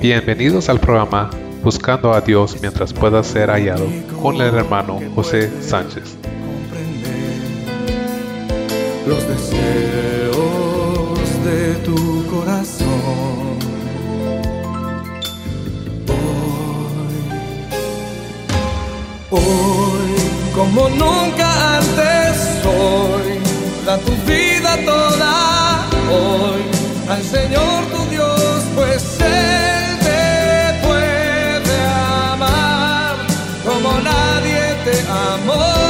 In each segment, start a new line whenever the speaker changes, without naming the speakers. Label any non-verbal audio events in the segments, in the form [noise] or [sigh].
Bienvenidos al programa Buscando a Dios mientras pueda ser hallado con el hermano José Sánchez.
Los deseos de tu corazón. Hoy, hoy, como nunca antes, hoy, da tu vida toda. Hoy, al Señor tu Dios, pues Él תעמוד.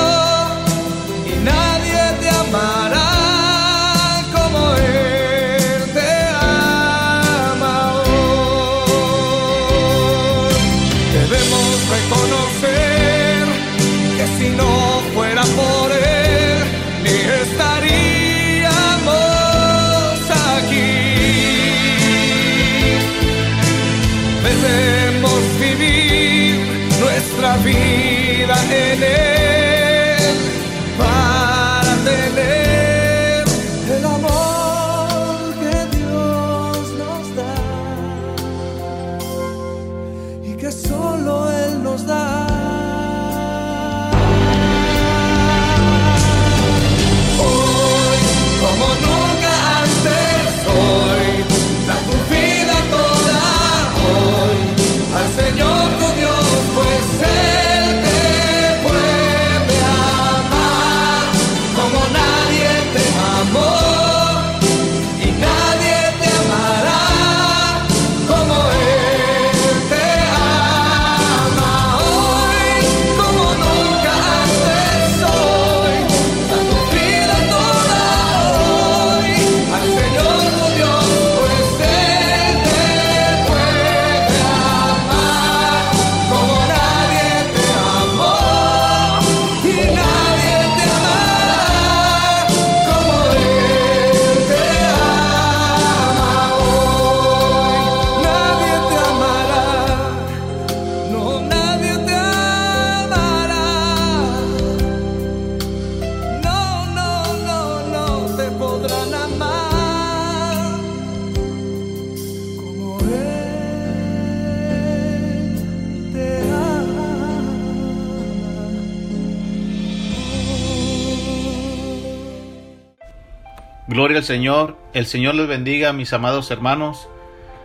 Gloria al Señor, el Señor les bendiga, mis amados hermanos.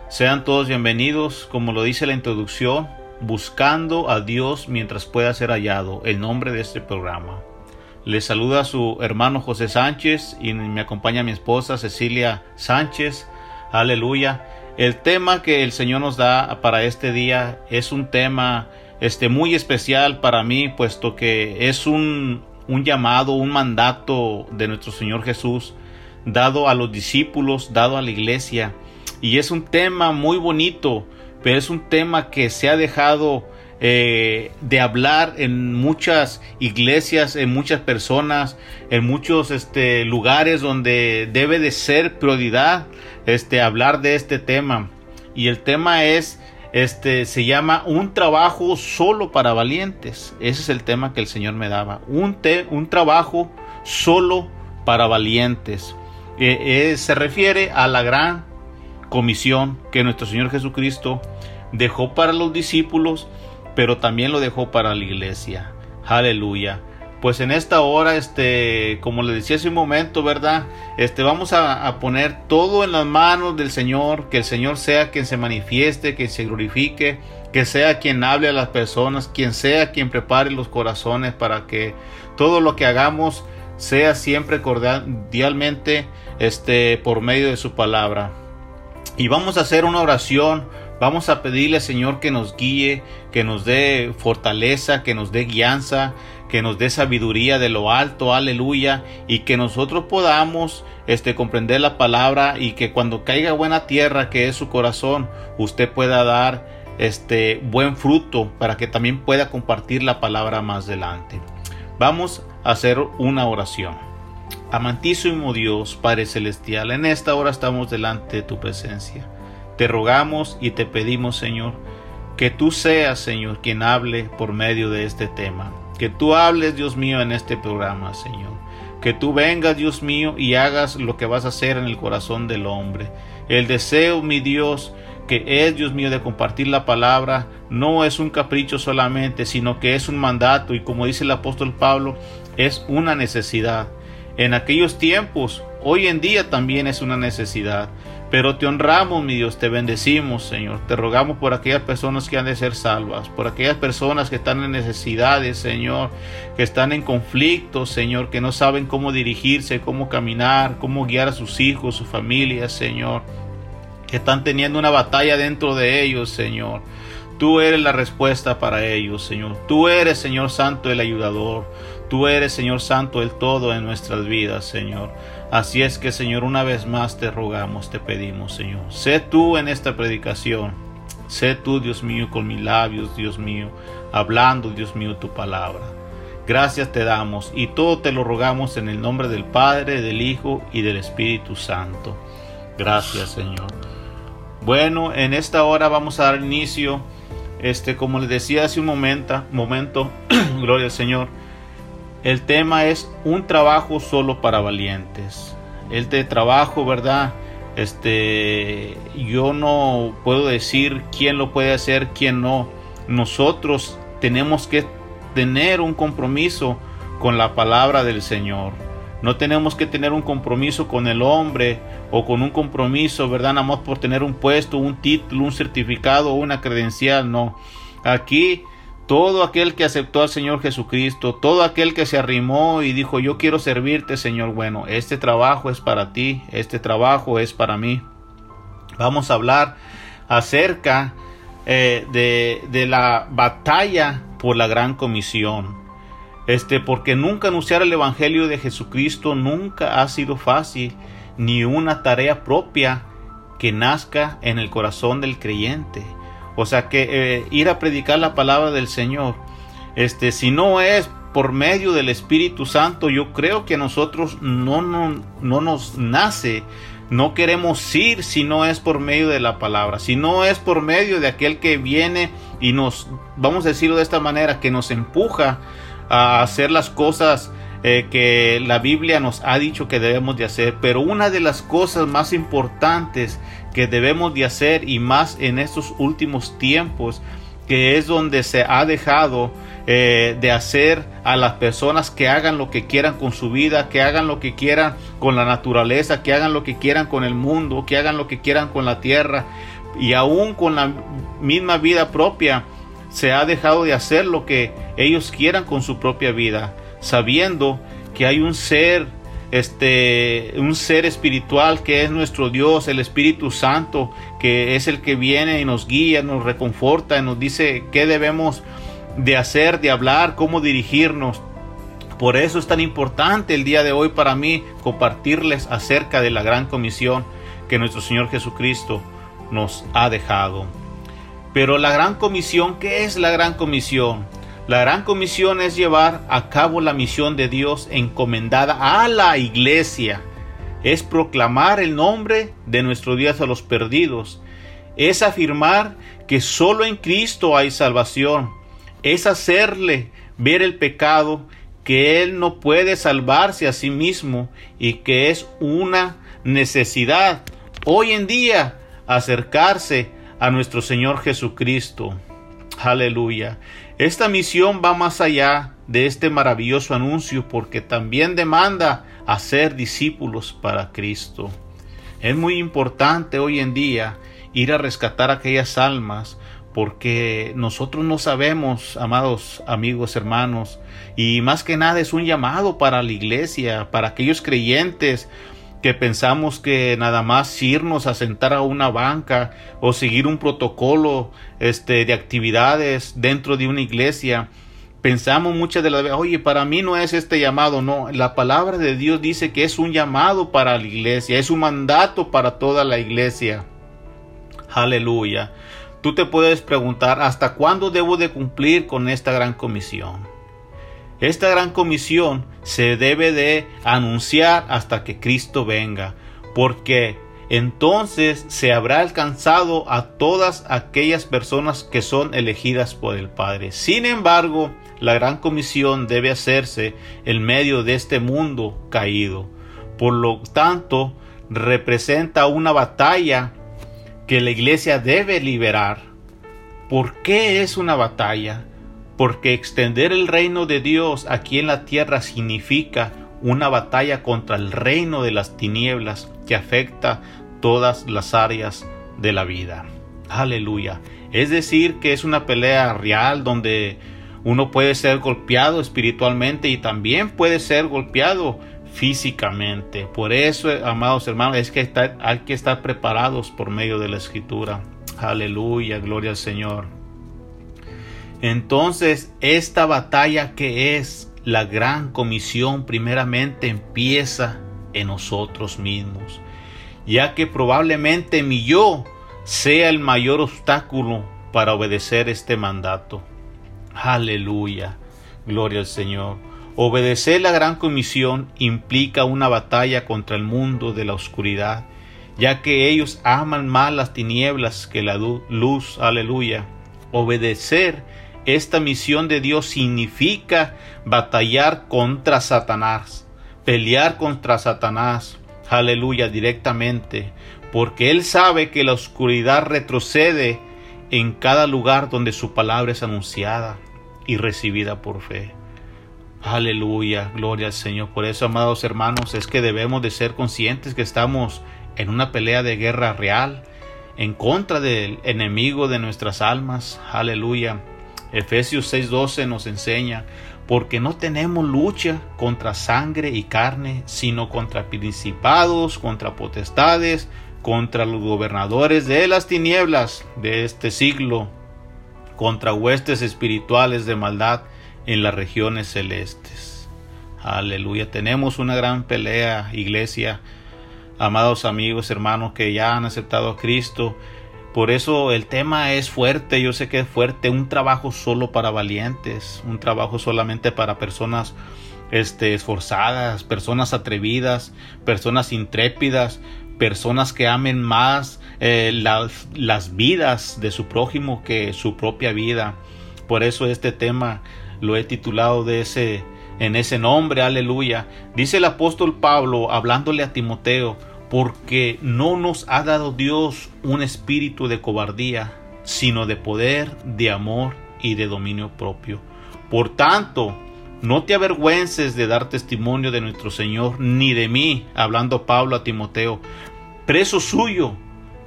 Sean todos bienvenidos, como lo dice la introducción, buscando a Dios mientras pueda ser hallado, el nombre de este programa. Les saluda su hermano José Sánchez y me acompaña mi esposa Cecilia Sánchez. Aleluya. El tema que el Señor nos da para este día es un tema este, muy especial para mí, puesto que es un, un llamado, un mandato de nuestro Señor Jesús dado a los discípulos, dado a la iglesia. Y es un tema muy bonito, pero es un tema que se ha dejado eh, de hablar en muchas iglesias, en muchas personas, en muchos este, lugares donde debe de ser prioridad este, hablar de este tema. Y el tema es, este, se llama un trabajo solo para valientes. Ese es el tema que el Señor me daba. Un, te, un trabajo solo para valientes. Eh, eh, se refiere a la gran comisión que nuestro Señor Jesucristo dejó para los discípulos, pero también lo dejó para la iglesia. Aleluya. Pues en esta hora, este, como le decía hace un momento, ¿verdad? Este, vamos a, a, poner todo en las manos del Señor, que el Señor sea quien se manifieste, que se glorifique, que sea quien hable a las personas, quien sea quien prepare los corazones para que todo lo que hagamos sea siempre cordialmente este, por medio de su palabra. Y vamos a hacer una oración, vamos a pedirle Señor que nos guíe, que nos dé fortaleza, que nos dé guianza, que nos dé sabiduría de lo alto, aleluya, y que nosotros podamos este comprender la palabra y que cuando caiga buena tierra que es su corazón, usted pueda dar este buen fruto para que también pueda compartir la palabra más adelante. Vamos a hacer una oración. Amantísimo Dios, Padre Celestial, en esta hora estamos delante de tu presencia. Te rogamos y te pedimos, Señor, que tú seas, Señor, quien hable por medio de este tema. Que tú hables, Dios mío, en este programa, Señor. Que tú vengas, Dios mío, y hagas lo que vas a hacer en el corazón del hombre. El deseo, mi Dios, que es, Dios mío, de compartir la palabra, no es un capricho solamente, sino que es un mandato y como dice el apóstol Pablo, es una necesidad. En aquellos tiempos, hoy en día también es una necesidad. Pero te honramos, mi Dios, te bendecimos, Señor. Te rogamos por aquellas personas que han de ser salvas, por aquellas personas que están en necesidades, Señor, que están en conflictos, Señor, que no saben cómo dirigirse, cómo caminar, cómo guiar a sus hijos, su familia, Señor, que están teniendo una batalla dentro de ellos, Señor. Tú eres la respuesta para ellos, Señor. Tú eres, Señor Santo, el ayudador. Tú eres, Señor Santo, el todo en nuestras vidas, Señor. Así es que, Señor, una vez más te rogamos, te pedimos, Señor. Sé tú en esta predicación. Sé tú, Dios mío, con mis labios, Dios mío, hablando, Dios mío, tu palabra. Gracias te damos y todo te lo rogamos en el nombre del Padre, del Hijo y del Espíritu Santo. Gracias, Señor. Bueno, en esta hora vamos a dar inicio, este, como les decía hace un momento, momento, [clears throat] gloria al Señor. El tema es un trabajo solo para valientes. El de trabajo, ¿verdad? Este, yo no puedo decir quién lo puede hacer, quién no. Nosotros tenemos que tener un compromiso con la palabra del Señor. No tenemos que tener un compromiso con el hombre o con un compromiso, ¿verdad? Nada más por tener un puesto, un título, un certificado o una credencial, no. Aquí todo aquel que aceptó al Señor Jesucristo, todo aquel que se arrimó y dijo, yo quiero servirte, Señor, bueno, este trabajo es para ti, este trabajo es para mí. Vamos a hablar acerca eh, de, de la batalla por la gran comisión. Este, porque nunca anunciar el Evangelio de Jesucristo nunca ha sido fácil, ni una tarea propia que nazca en el corazón del creyente. O sea que eh, ir a predicar la palabra del Señor, este, si no es por medio del Espíritu Santo, yo creo que a nosotros no, no, no nos nace, no queremos ir si no es por medio de la palabra, si no es por medio de aquel que viene y nos, vamos a decirlo de esta manera, que nos empuja a hacer las cosas eh, que la Biblia nos ha dicho que debemos de hacer. Pero una de las cosas más importantes que debemos de hacer y más en estos últimos tiempos, que es donde se ha dejado eh, de hacer a las personas que hagan lo que quieran con su vida, que hagan lo que quieran con la naturaleza, que hagan lo que quieran con el mundo, que hagan lo que quieran con la tierra y aún con la misma vida propia se ha dejado de hacer lo que ellos quieran con su propia vida, sabiendo que hay un ser este un ser espiritual que es nuestro Dios, el Espíritu Santo, que es el que viene y nos guía, nos reconforta, y nos dice qué debemos de hacer, de hablar, cómo dirigirnos. Por eso es tan importante el día de hoy para mí compartirles acerca de la gran comisión que nuestro Señor Jesucristo nos ha dejado. Pero la gran comisión, ¿qué es la gran comisión? La gran comisión es llevar a cabo la misión de Dios encomendada a la iglesia. Es proclamar el nombre de nuestro Dios a los perdidos. Es afirmar que solo en Cristo hay salvación. Es hacerle ver el pecado que Él no puede salvarse a sí mismo y que es una necesidad hoy en día acercarse a nuestro Señor Jesucristo. Aleluya. Esta misión va más allá de este maravilloso anuncio porque también demanda hacer discípulos para Cristo. Es muy importante hoy en día ir a rescatar aquellas almas porque nosotros no sabemos, amados amigos, hermanos, y más que nada es un llamado para la iglesia, para aquellos creyentes, que pensamos que nada más irnos a sentar a una banca o seguir un protocolo este, de actividades dentro de una iglesia. Pensamos muchas de las veces, oye, para mí no es este llamado, no, la palabra de Dios dice que es un llamado para la iglesia, es un mandato para toda la iglesia. Aleluya. Tú te puedes preguntar, ¿hasta cuándo debo de cumplir con esta gran comisión? Esta gran comisión se debe de anunciar hasta que Cristo venga, porque entonces se habrá alcanzado a todas aquellas personas que son elegidas por el Padre. Sin embargo, la gran comisión debe hacerse en medio de este mundo caído. Por lo tanto, representa una batalla que la iglesia debe liberar. ¿Por qué es una batalla? Porque extender el reino de Dios aquí en la tierra significa una batalla contra el reino de las tinieblas que afecta todas las áreas de la vida. Aleluya. Es decir, que es una pelea real donde uno puede ser golpeado espiritualmente y también puede ser golpeado físicamente. Por eso, amados hermanos, es que hay que estar preparados por medio de la escritura. Aleluya, gloria al Señor. Entonces, esta batalla que es la gran comisión primeramente empieza en nosotros mismos, ya que probablemente mi yo sea el mayor obstáculo para obedecer este mandato. Aleluya, gloria al Señor. Obedecer la gran comisión implica una batalla contra el mundo de la oscuridad, ya que ellos aman más las tinieblas que la luz. Aleluya. Obedecer esta misión de Dios significa batallar contra Satanás, pelear contra Satanás. Aleluya, directamente, porque Él sabe que la oscuridad retrocede en cada lugar donde su palabra es anunciada y recibida por fe. Aleluya, gloria al Señor. Por eso, amados hermanos, es que debemos de ser conscientes que estamos en una pelea de guerra real en contra del enemigo de nuestras almas. Aleluya. Efesios 6:12 nos enseña, porque no tenemos lucha contra sangre y carne, sino contra principados, contra potestades, contra los gobernadores de las tinieblas de este siglo, contra huestes espirituales de maldad en las regiones celestes. Aleluya. Tenemos una gran pelea, iglesia, amados amigos, hermanos que ya han aceptado a Cristo. Por eso el tema es fuerte, yo sé que es fuerte, un trabajo solo para valientes, un trabajo solamente para personas este, esforzadas, personas atrevidas, personas intrépidas, personas que amen más eh, las, las vidas de su prójimo que su propia vida. Por eso este tema lo he titulado de ese, en ese nombre, aleluya. Dice el apóstol Pablo, hablándole a Timoteo, porque no nos ha dado Dios un espíritu de cobardía, sino de poder, de amor y de dominio propio. Por tanto, no te avergüences de dar testimonio de nuestro Señor, ni de mí, hablando Pablo a Timoteo, preso suyo,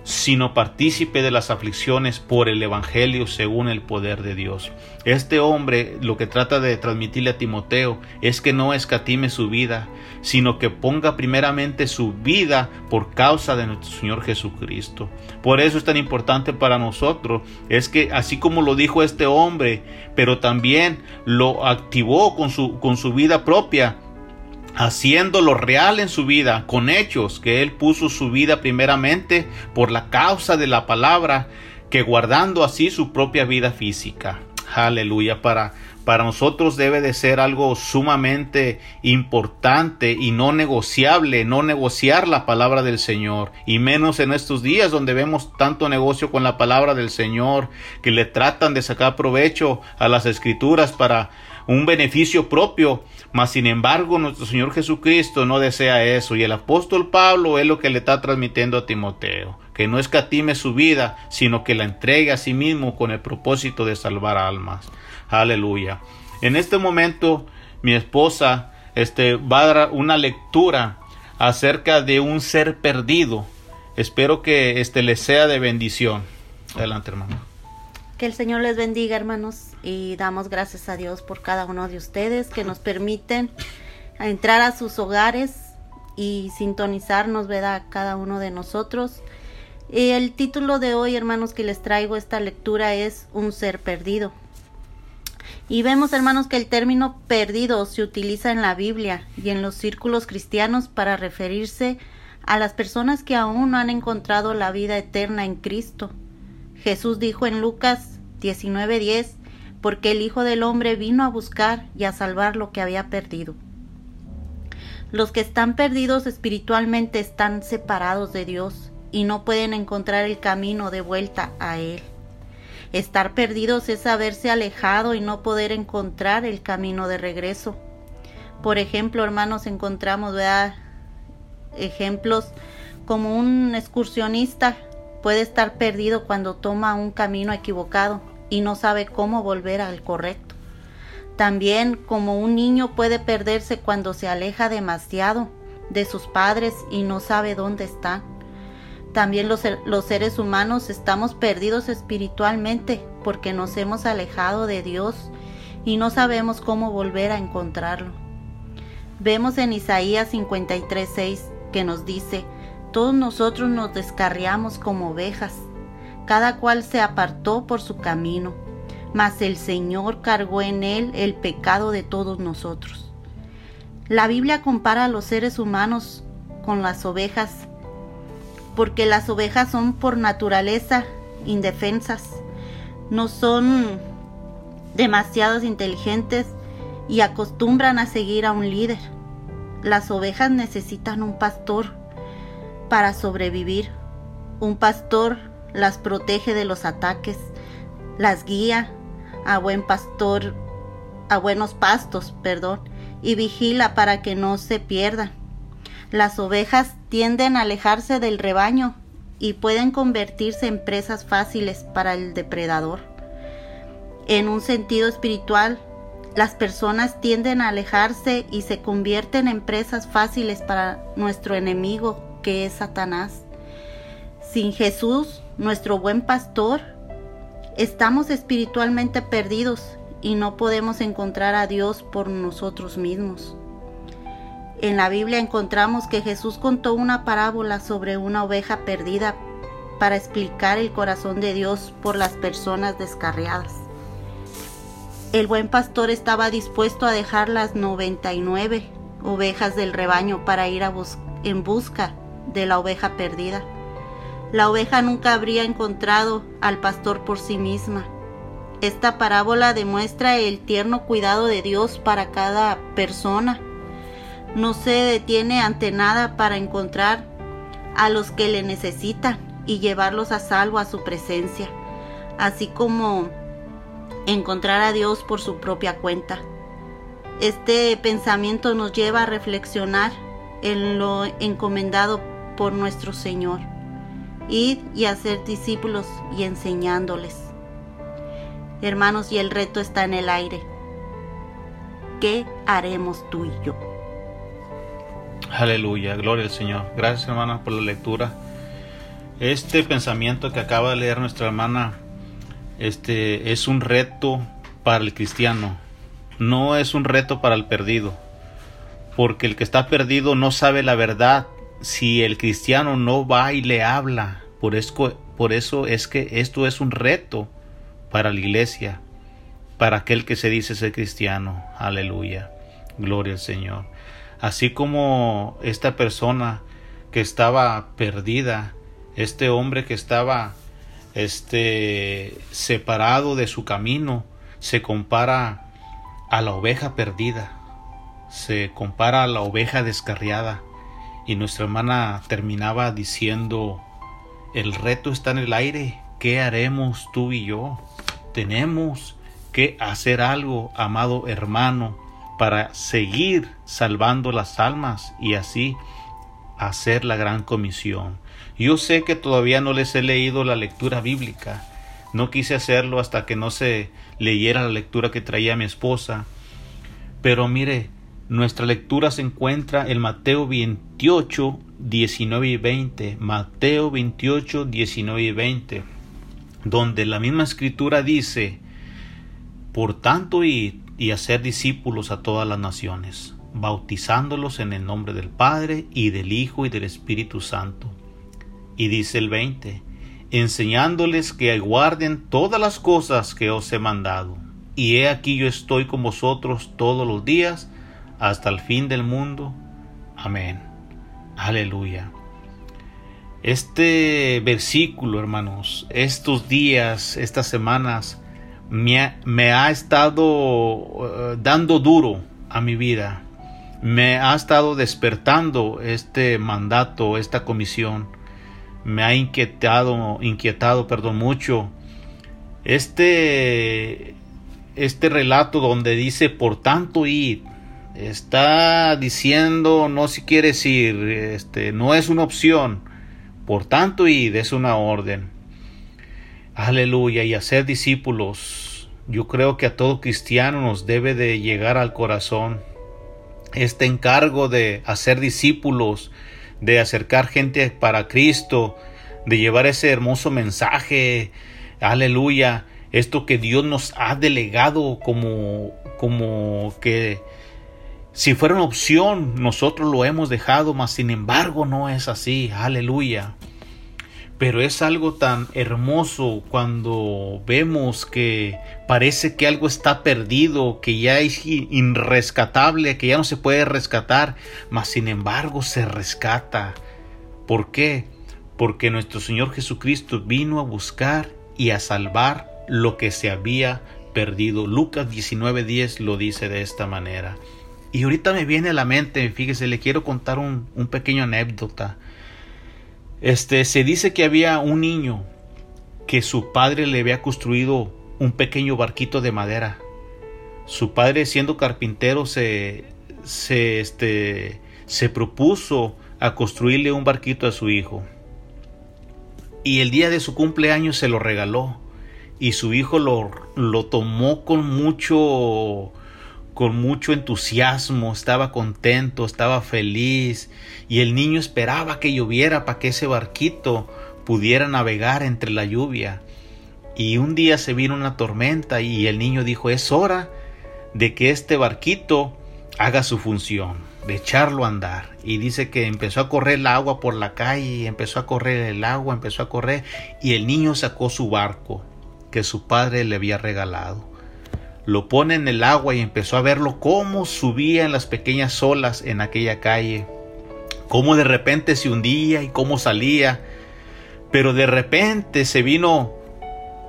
sino partícipe de las aflicciones por el Evangelio según el poder de Dios. Este hombre lo que trata de transmitirle a Timoteo es que no escatime su vida, sino que ponga primeramente su vida por causa de nuestro Señor Jesucristo. Por eso es tan importante para nosotros, es que así como lo dijo este hombre, pero también lo activó con su, con su vida propia, haciéndolo real en su vida, con hechos, que Él puso su vida primeramente por la causa de la palabra, que guardando así su propia vida física. Aleluya, para, para nosotros debe de ser algo sumamente importante y no negociable, no negociar la palabra del Señor, y menos en estos días donde vemos tanto negocio con la palabra del Señor, que le tratan de sacar provecho a las escrituras para un beneficio propio, mas sin embargo nuestro Señor Jesucristo no desea eso y el apóstol Pablo es lo que le está transmitiendo a Timoteo, que no escatime su vida, sino que la entregue a sí mismo con el propósito de salvar almas. Aleluya. En este momento mi esposa este, va a dar una lectura acerca de un ser perdido. Espero que este le sea de bendición. Adelante, hermano.
Que el Señor les bendiga, hermanos, y damos gracias a Dios por cada uno de ustedes que nos permiten entrar a sus hogares y sintonizarnos, ¿verdad? Cada uno de nosotros. Y el título de hoy, hermanos, que les traigo esta lectura es Un ser perdido. Y vemos, hermanos, que el término perdido se utiliza en la Biblia y en los círculos cristianos para referirse a las personas que aún no han encontrado la vida eterna en Cristo. Jesús dijo en Lucas 19:10, porque el Hijo del Hombre vino a buscar y a salvar lo que había perdido. Los que están perdidos espiritualmente están separados de Dios y no pueden encontrar el camino de vuelta a Él. Estar perdidos es haberse alejado y no poder encontrar el camino de regreso. Por ejemplo, hermanos, encontramos ejemplos como un excursionista puede estar perdido cuando toma un camino equivocado y no sabe cómo volver al correcto. También como un niño puede perderse cuando se aleja demasiado de sus padres y no sabe dónde están. También los, los, seres humanos estamos perdidos espiritualmente porque nos hemos alejado de Dios y no sabemos cómo volver a encontrarlo. Vemos en Isaías 53:6 que nos dice, todos nosotros nos descarriamos como ovejas, cada cual se apartó por su camino, mas el Señor cargó en él el pecado de todos nosotros. La Biblia compara a los seres humanos con las ovejas, porque las ovejas son por naturaleza indefensas, no son demasiados inteligentes y acostumbran a seguir a un líder. Las ovejas necesitan un pastor para sobrevivir. Un pastor las protege de los ataques, las guía a buen pastor, a buenos pastos, perdón, y vigila para que no se pierdan. Las ovejas tienden a alejarse del rebaño y pueden convertirse en presas fáciles para el depredador. En un sentido espiritual, las personas tienden a alejarse y se convierten en presas fáciles para nuestro enemigo que es Satanás. Sin Jesús, nuestro buen pastor, estamos espiritualmente perdidos y no podemos encontrar a Dios por nosotros mismos. En la Biblia encontramos que Jesús contó una parábola sobre una oveja perdida para explicar el corazón de Dios por las personas descarriadas. El buen pastor estaba dispuesto a dejar las 99 ovejas del rebaño para ir a en busca de la oveja perdida. La oveja nunca habría encontrado al pastor por sí misma. Esta parábola demuestra el tierno cuidado de Dios para cada persona. No se detiene ante nada para encontrar a los que le necesitan y llevarlos a salvo a su presencia, así como encontrar a Dios por su propia cuenta. Este pensamiento nos lleva a reflexionar en lo encomendado por nuestro Señor. Id y hacer discípulos y enseñándoles. Hermanos, y el reto está en el aire. ¿Qué haremos tú y yo?
Aleluya, gloria al Señor. Gracias hermana por la lectura. Este pensamiento que acaba de leer nuestra hermana este es un reto para el cristiano, no es un reto para el perdido, porque el que está perdido no sabe la verdad si el cristiano no va y le habla. Por eso, por eso es que esto es un reto para la iglesia, para aquel que se dice ser cristiano. Aleluya. Gloria al Señor. Así como esta persona que estaba perdida, este hombre que estaba este separado de su camino, se compara a la oveja perdida, se compara a la oveja descarriada y nuestra hermana terminaba diciendo, el reto está en el aire, ¿qué haremos tú y yo? Tenemos que hacer algo, amado hermano, para seguir salvando las almas y así hacer la gran comisión. Yo sé que todavía no les he leído la lectura bíblica. No quise hacerlo hasta que no se leyera la lectura que traía mi esposa. Pero mire, nuestra lectura se encuentra en Mateo 28, 19 y 20. Mateo 28, 19 y 20. Donde la misma escritura dice, por tanto id y hacer discípulos a todas las naciones, bautizándolos en el nombre del Padre y del Hijo y del Espíritu Santo. Y dice el 20, enseñándoles que guarden todas las cosas que os he mandado. Y he aquí yo estoy con vosotros todos los días hasta el fin del mundo. Amén. Aleluya. Este versículo, hermanos, estos días, estas semanas, me ha, estado uh, dando duro a mi vida. Me ha estado despertando este mandato, esta comisión. Me ha inquietado, inquietado, perdón, mucho. Este, este relato donde dice, por tanto, id, está diciendo no si quieres ir, este, no es una opción, Por tanto, id es una orden. Aleluya, y hacer discípulos. Yo creo que a todo cristiano nos debe de llegar al corazón este encargo de hacer discípulos, de acercar gente para Cristo, de llevar ese hermoso mensaje, aleluya, esto que Dios nos ha delegado como, como que si fuera una opción, nosotros lo hemos dejado, mas sin embargo no es así, aleluya. Pero es algo tan hermoso cuando vemos que parece que algo está perdido, que ya es irrescatable, que ya no se puede rescatar, mas sin embargo se rescata. ¿Por qué? Porque nuestro Señor Jesucristo vino a buscar y a salvar lo que se había perdido. Lucas 19:10 lo dice de esta manera. Y ahorita me viene a la mente, fíjese, le quiero contar un, un pequeño anécdota. Este, se dice que había un niño que su padre le había construido un pequeño barquito de madera. Su padre, siendo carpintero, se, se, este, se propuso a construirle un barquito a su hijo. Y el día de su cumpleaños se lo regaló. Y su hijo lo, lo tomó con mucho, con mucho entusiasmo, estaba contento, estaba feliz y el niño esperaba que lloviera para que ese barquito pudiera navegar entre la lluvia. Y un día se vino una tormenta y el niño dijo, es hora de que este barquito haga su función, de echarlo a andar. Y dice que empezó a correr el agua por la calle, empezó a correr el agua, empezó a correr, y el niño sacó su barco que su padre le había regalado lo pone en el agua y empezó a verlo cómo subía en las pequeñas olas en aquella calle, cómo de repente se hundía y cómo salía, pero de repente se vino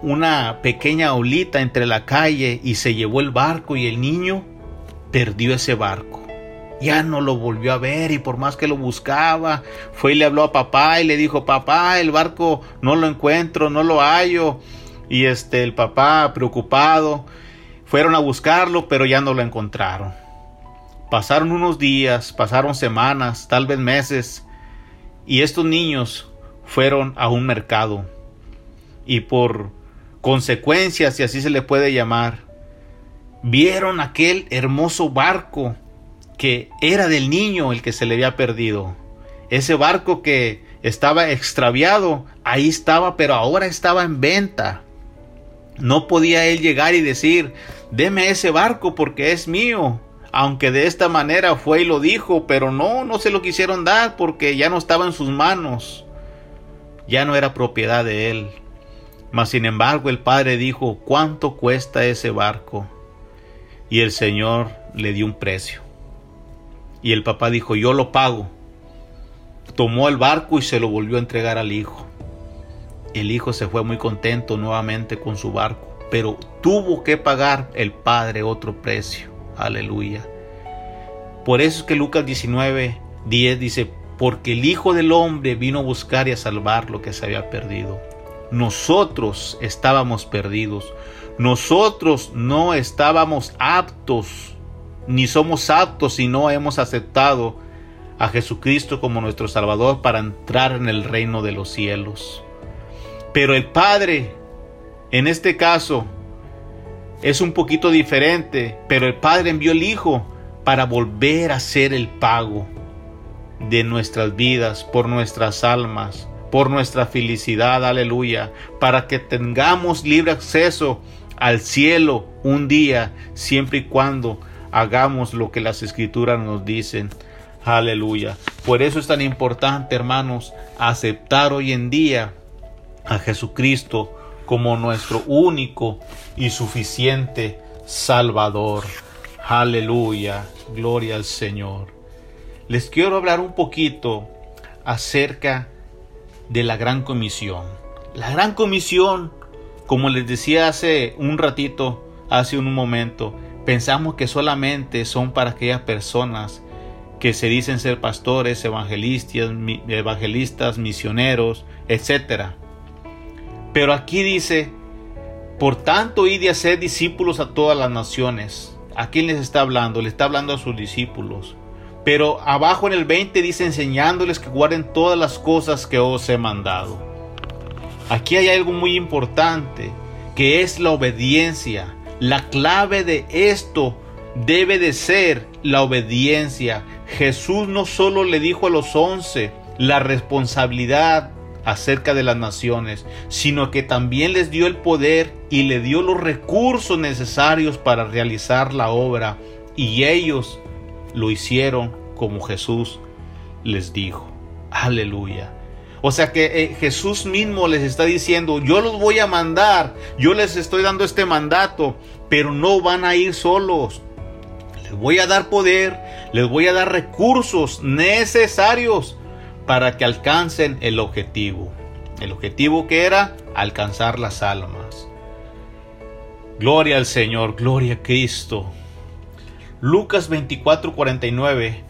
una pequeña olita entre la calle y se llevó el barco y el niño perdió ese barco. Ya no lo volvió a ver y por más que lo buscaba, fue y le habló a papá y le dijo, papá, el barco no lo encuentro, no lo hallo. Y este, el papá preocupado, fueron a buscarlo, pero ya no lo encontraron. Pasaron unos días, pasaron semanas, tal vez meses, y estos niños fueron a un mercado. Y por consecuencias, si así se le puede llamar, vieron aquel hermoso barco que era del niño el que se le había perdido. Ese barco que estaba extraviado, ahí estaba, pero ahora estaba en venta. No podía él llegar y decir, deme ese barco porque es mío. Aunque de esta manera fue y lo dijo, pero no, no se lo quisieron dar porque ya no estaba en sus manos. Ya no era propiedad de él. Mas sin embargo el padre dijo, ¿cuánto cuesta ese barco? Y el Señor le dio un precio. Y el papá dijo, yo lo pago. Tomó el barco y se lo volvió a entregar al hijo. El hijo se fue muy contento nuevamente con su barco pero tuvo que pagar el Padre otro precio. Aleluya. Por eso es que Lucas 19, 10 dice, porque el Hijo del Hombre vino a buscar y a salvar lo que se había perdido. Nosotros estábamos perdidos. Nosotros no estábamos aptos, ni somos aptos si no hemos aceptado a Jesucristo como nuestro Salvador para entrar en el reino de los cielos. Pero el Padre en este caso es un poquito diferente, pero el Padre envió el Hijo para volver a ser el pago de nuestras vidas, por nuestras almas, por nuestra felicidad, aleluya, para que tengamos libre acceso al cielo un día, siempre y cuando hagamos lo que las escrituras nos dicen. Aleluya. Por eso es tan importante, hermanos, aceptar hoy en día a Jesucristo como nuestro único y suficiente Salvador. Aleluya, gloria al Señor. Les quiero hablar un poquito acerca de la gran comisión. La gran comisión, como les decía hace un ratito, hace un momento, pensamos que solamente son para aquellas personas que se dicen ser pastores, evangelistas, evangelistas misioneros, etcétera. Pero aquí dice, por tanto, id a ser discípulos a todas las naciones. ¿A quién les está hablando? Le está hablando a sus discípulos. Pero abajo en el 20 dice enseñándoles que guarden todas las cosas que os he mandado. Aquí hay algo muy importante, que es la obediencia. La clave de esto debe de ser la obediencia. Jesús no solo le dijo a los once la responsabilidad acerca de las naciones, sino que también les dio el poder y le dio los recursos necesarios para realizar la obra. Y ellos lo hicieron como Jesús les dijo. Aleluya. O sea que eh, Jesús mismo les está diciendo, yo los voy a mandar, yo les estoy dando este mandato, pero no van a ir solos. Les voy a dar poder, les voy a dar recursos necesarios para que alcancen el objetivo. El objetivo que era alcanzar las almas. Gloria al Señor, gloria a Cristo. Lucas 24:49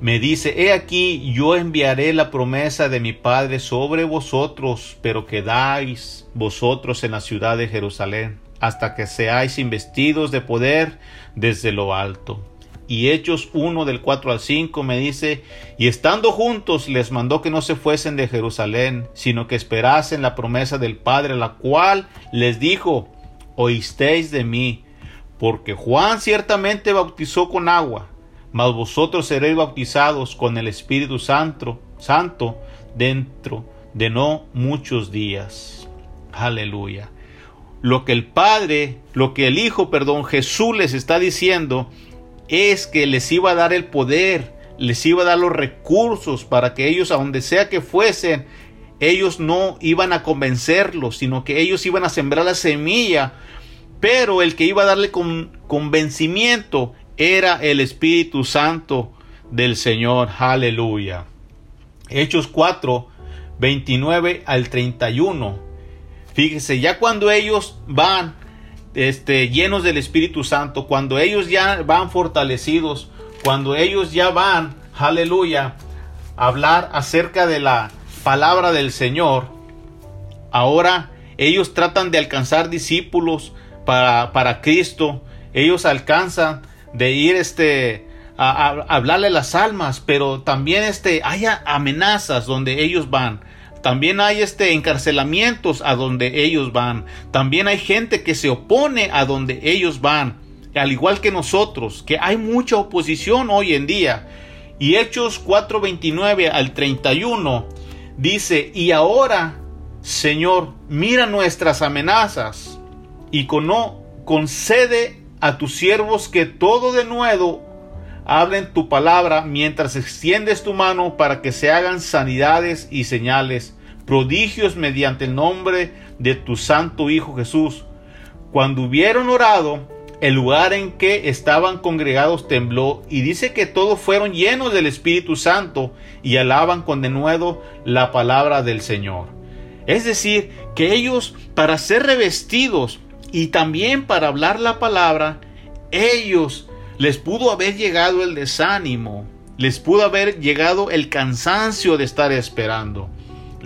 me dice, He aquí yo enviaré la promesa de mi Padre sobre vosotros, pero quedáis vosotros en la ciudad de Jerusalén, hasta que seáis investidos de poder desde lo alto. Y Hechos 1 del 4 al 5 me dice, y estando juntos les mandó que no se fuesen de Jerusalén, sino que esperasen la promesa del Padre, la cual les dijo, oísteis de mí, porque Juan ciertamente bautizó con agua, mas vosotros seréis bautizados con el Espíritu Santo, Santo dentro de no muchos días. Aleluya. Lo que el Padre, lo que el Hijo, perdón, Jesús les está diciendo es que les iba a dar el poder, les iba a dar los recursos para que ellos, a donde sea que fuesen, ellos no iban a convencerlos, sino que ellos iban a sembrar la semilla. Pero el que iba a darle con, convencimiento era el Espíritu Santo del Señor. Aleluya. Hechos 4, 29 al 31. Fíjese, ya cuando ellos van este, llenos del Espíritu Santo, cuando ellos ya van fortalecidos, cuando ellos ya van, aleluya, a hablar acerca de la palabra del Señor, ahora ellos tratan de alcanzar discípulos para, para Cristo, ellos alcanzan de ir este a, a, hablarle las almas, pero también este hay amenazas donde ellos van. También hay este encarcelamientos a donde ellos van. También hay gente que se opone a donde ellos van. Al igual que nosotros, que hay mucha oposición hoy en día. Y Hechos 4:29 al 31 dice, y ahora, Señor, mira nuestras amenazas y cono, concede a tus siervos que todo de nuevo hablen tu palabra mientras extiendes tu mano para que se hagan sanidades y señales, prodigios mediante el nombre de tu santo Hijo Jesús. Cuando hubieron orado, el lugar en que estaban congregados tembló y dice que todos fueron llenos del Espíritu Santo y alaban con denuedo la palabra del Señor. Es decir, que ellos para ser revestidos y también para hablar la palabra, ellos les pudo haber llegado el desánimo, les pudo haber llegado el cansancio de estar esperando.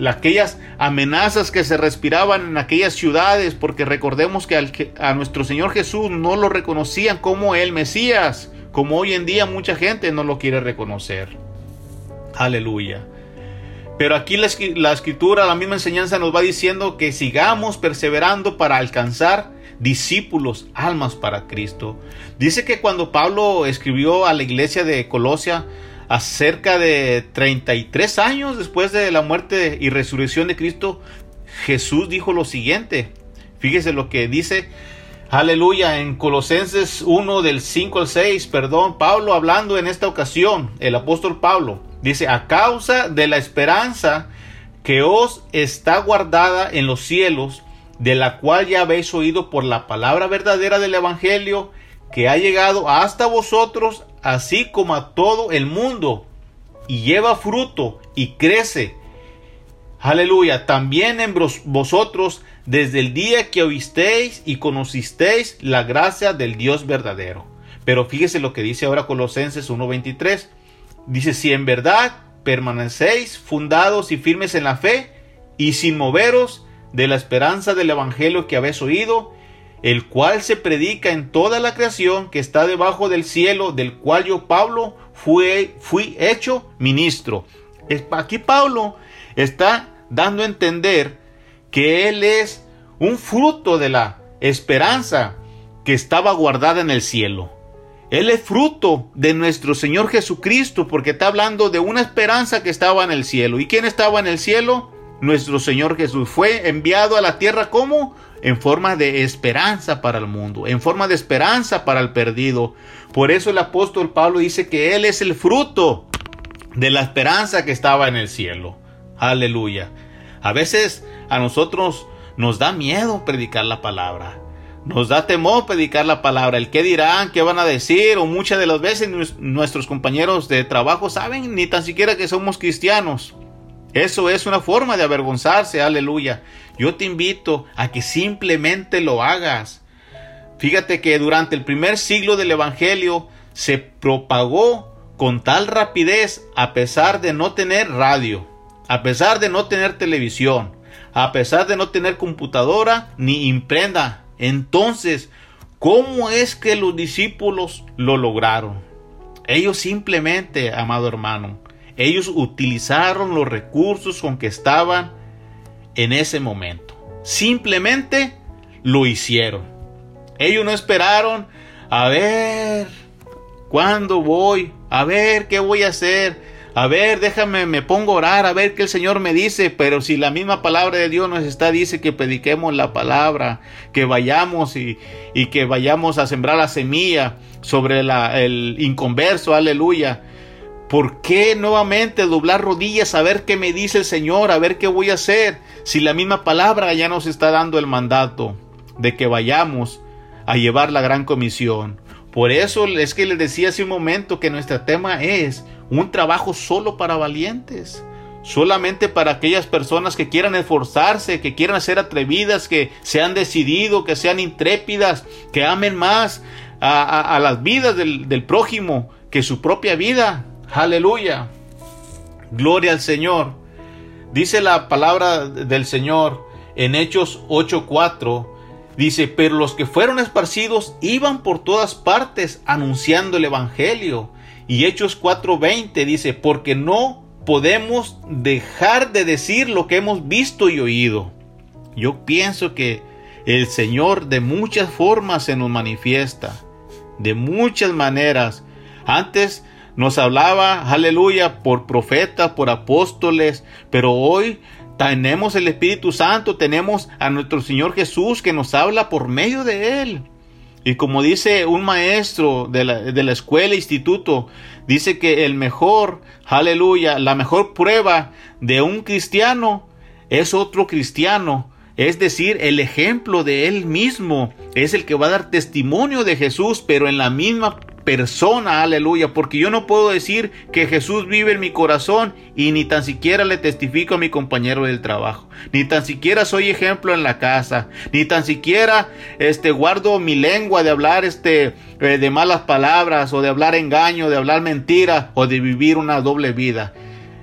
Aquellas amenazas que se respiraban en aquellas ciudades, porque recordemos que, a nuestro Señor Jesús no lo reconocían como el Mesías, como hoy en día mucha gente no lo quiere reconocer. Aleluya. Pero aquí la, escritura, la misma enseñanza nos va diciendo que sigamos perseverando para alcanzar discípulos, almas para Cristo. Dice que cuando Pablo escribió a la iglesia de Colosia, acerca de 33 años después de la muerte y resurrección de Cristo, Jesús dijo lo siguiente. Fíjese lo que dice, aleluya, en Colosenses 1 del 5 al 6, perdón, Pablo hablando en esta ocasión, el apóstol Pablo, dice, a causa de la esperanza que os está guardada en los cielos, de la cual ya habéis oído por la palabra verdadera del Evangelio, que ha llegado hasta vosotros, así como a todo el mundo, y lleva fruto y crece. Aleluya, también en vosotros desde el día que oísteis y conocisteis la gracia del Dios verdadero. Pero fíjese lo que dice ahora Colosenses 1:23. Dice, si en verdad permanecéis fundados y firmes en la fe y sin moveros de la esperanza del Evangelio que habéis oído el cual se predica en toda la creación que está debajo del cielo, del cual yo, Pablo, fui, fui hecho ministro. Aquí Pablo está dando a entender que él es un fruto de la esperanza que estaba guardada en el cielo. Él es fruto de nuestro Señor Jesucristo porque está hablando de una esperanza que estaba en el cielo. ¿Y quién estaba en el cielo? Nuestro Señor Jesús fue enviado a la tierra como en forma de esperanza para el mundo, en forma de esperanza para el perdido. Por eso el apóstol Pablo dice que Él es el fruto de la esperanza que estaba en el cielo. Aleluya. A veces a nosotros nos da miedo predicar la palabra. Nos da temor predicar la palabra. El qué dirán, qué van a decir, o muchas de las veces nues- nuestros compañeros de trabajo saben ni tan siquiera que somos cristianos. Eso es una forma de avergonzarse, aleluya. Yo te invito a que simplemente lo hagas. Fíjate que durante el primer siglo del Evangelio se propagó con tal rapidez a pesar de no tener radio, a pesar de no tener televisión, a pesar de no tener computadora ni imprenta. Entonces, ¿cómo es que los discípulos lo lograron? Ellos simplemente, amado hermano, ellos utilizaron los recursos con que estaban en ese momento. Simplemente lo hicieron. Ellos no esperaron a ver cuándo voy, a ver qué voy a hacer, a ver, déjame, me pongo a orar, a ver qué el Señor me dice, pero si la misma palabra de Dios nos está, dice que prediquemos la palabra, que vayamos y, que vayamos a sembrar la semilla sobre el inconverso, aleluya. ¿Por qué nuevamente doblar rodillas a ver qué me dice el Señor, a ver qué voy a hacer? Si la misma palabra ya nos está dando el mandato de que vayamos a llevar la gran comisión. Por eso es que les decía hace un momento que nuestro tema es un trabajo solo para valientes. Solamente para aquellas personas que quieran esforzarse, que quieran ser atrevidas, que se han decidido, que sean intrépidas, que amen más a, las vidas del prójimo que su propia vida. Aleluya. Gloria al Señor. Dice la palabra del Señor en Hechos 8:4. Dice, pero los que fueron esparcidos iban por todas partes anunciando el Evangelio. Y Hechos 4:20 dice, porque no podemos dejar de decir lo que hemos visto y oído. Yo pienso que el Señor de muchas formas se nos manifiesta, de muchas maneras. Antes nos hablaba, aleluya, por profetas, por apóstoles, pero hoy tenemos el Espíritu Santo, tenemos a nuestro Señor Jesús que nos habla por medio de Él. Y como dice un maestro de la, de la escuela, instituto, dice que el mejor, aleluya, la mejor prueba de un cristiano es otro cristiano. Es decir, el ejemplo de él mismo es el que va a dar testimonio de Jesús, pero en la misma persona, aleluya, porque yo no puedo decir que Jesús vive en mi corazón y ni tan siquiera le testifico a mi compañero del trabajo, ni tan siquiera soy ejemplo en la casa, ni tan siquiera este guardo mi lengua de hablar este eh, de malas palabras o de hablar engaño, de hablar mentira o de vivir una doble vida.